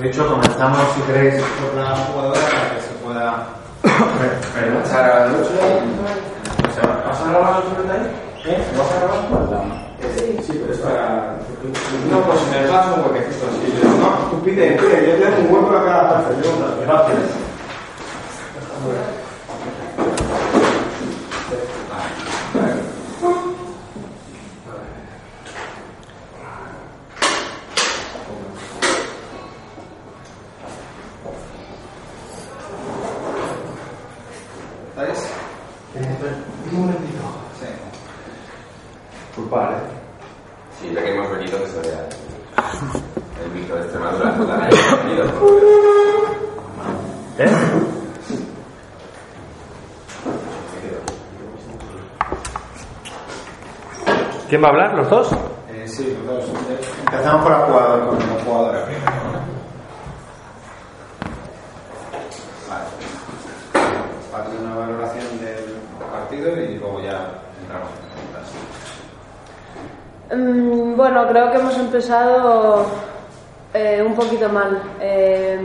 De hecho, comenzamos, si queréis, por la jugadora para que se pueda relajar a la lucha. ¿Se va a grabar el ahí? ¿Eh? ¿Se va a grabar? Sí, sí, pero es para... No, pues si me dejas un huequecito así. No, tú pide, pide, yo tengo un hueco a cada parte. Gracias. ¿Estáis? Un momentito. Sí. Culpar, ¿eh? Sí, ya que hemos venido, que se vea el micro de Extremadura. La. ¿Eh? ¿Quién va a hablar? ¿Los dos? Eh, sí, los dos. Empezamos por la jugadora, con la jugadora primero. Vale. Parte de una valoración del y luego ya entramos en preguntas. Mm, Bueno, creo que hemos empezado eh, un poquito mal. Eh,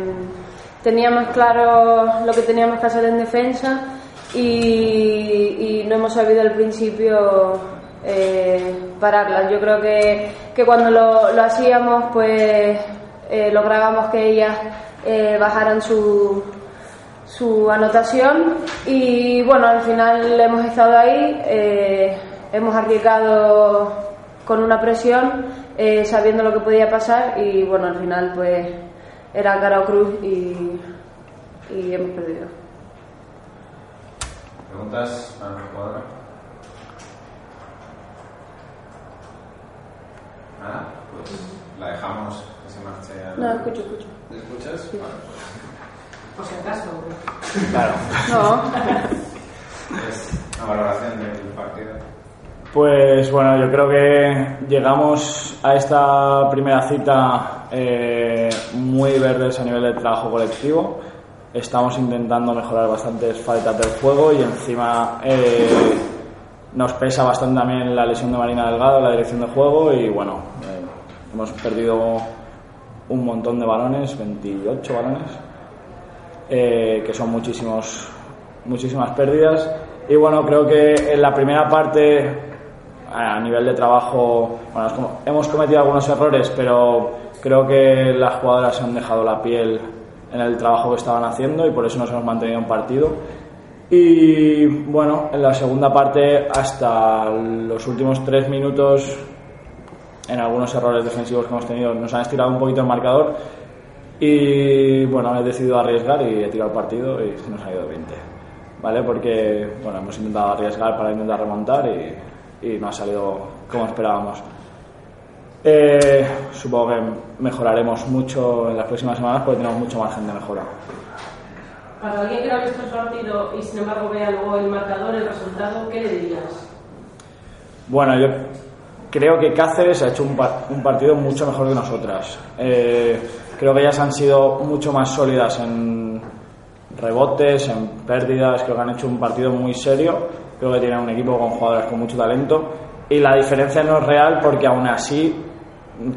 teníamos claro lo que teníamos que hacer en defensa y, no hemos sabido al principio eh, pararlas. Yo creo que, que cuando lo, hacíamos, pues eh, lográbamos que ellas bajaran su, su anotación y bueno, al final hemos estado ahí, eh, hemos arriesgado con una presión, eh, sabiendo lo que podía pasar y bueno, al final pues era cara o cruz y, y hemos perdido. ¿Preguntas para la jugadora? Nada, pues la dejamos que se marche a... No, escucho, escucho. ¿Me escuchas? Vale. Por si acaso. Claro. No, Es una valoración del partido. Pues bueno, yo creo que llegamos a esta primera cita eh, muy verdes a nivel de trabajo colectivo. Estamos intentando mejorar bastantes faltas del juego y encima eh, nos pesa bastante también la lesión de Marina Delgado, la dirección de juego y bueno, eh, hemos perdido un montón de balones, 28 balones, eh, que son muchísimos, muchísimas pérdidas. Y bueno, creo que en la primera parte, a nivel de trabajo, bueno, hemos cometido algunos errores, pero creo que las jugadoras han dejado la piel en el trabajo que estaban haciendo y por eso nos hemos mantenido en partido. Y bueno, en la segunda parte, hasta los últimos tres minutos, en algunos errores defensivos que hemos tenido, nos han estirado un poquito el marcador. Y bueno, he decidido arriesgar y he tirado el partido y nos ha ido 20. ¿Vale? Porque bueno, hemos intentado arriesgar para intentar remontar y, y no ha salido como esperábamos. Eh, supongo que mejoraremos mucho en las próximas semanas porque tenemos mucho margen de mejora. Para alguien que no ha visto el partido y sin embargo vea luego el marcador, el resultado, ¿qué le dirías? Bueno, yo creo que Cáceres ha hecho un, un partido mucho mejor que nosotras. Eh, creo que ellas han sido mucho más sólidas en rebotes, en pérdidas. Creo que han hecho un partido muy serio. Creo que tienen un equipo con jugadoras con mucho talento. Y la diferencia no es real porque aún así,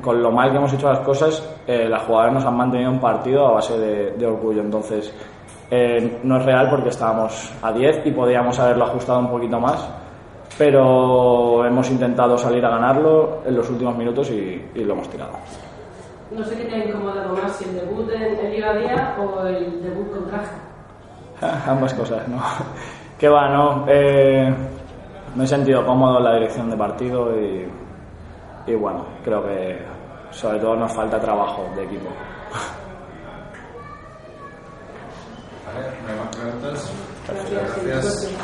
con lo mal que hemos hecho las cosas, eh, las jugadoras nos han mantenido un partido a base de, de orgullo. Entonces, eh, no es real porque estábamos a 10 y podíamos haberlo ajustado un poquito más pero hemos intentado salir a ganarlo en los últimos minutos y, y lo hemos tirado. No sé qué te ha incomodado más, si el debut en, Liga Día o el debut con Traja. Ambas cosas, ¿no? Que va, ¿no? Eh, me he sentido cómodo en la dirección de partido y, y bueno, creo que sobre todo nos falta trabajo de equipo. ¿Vale? ¿No hay más preguntas? Gracias. Gracias.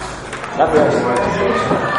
Gracias.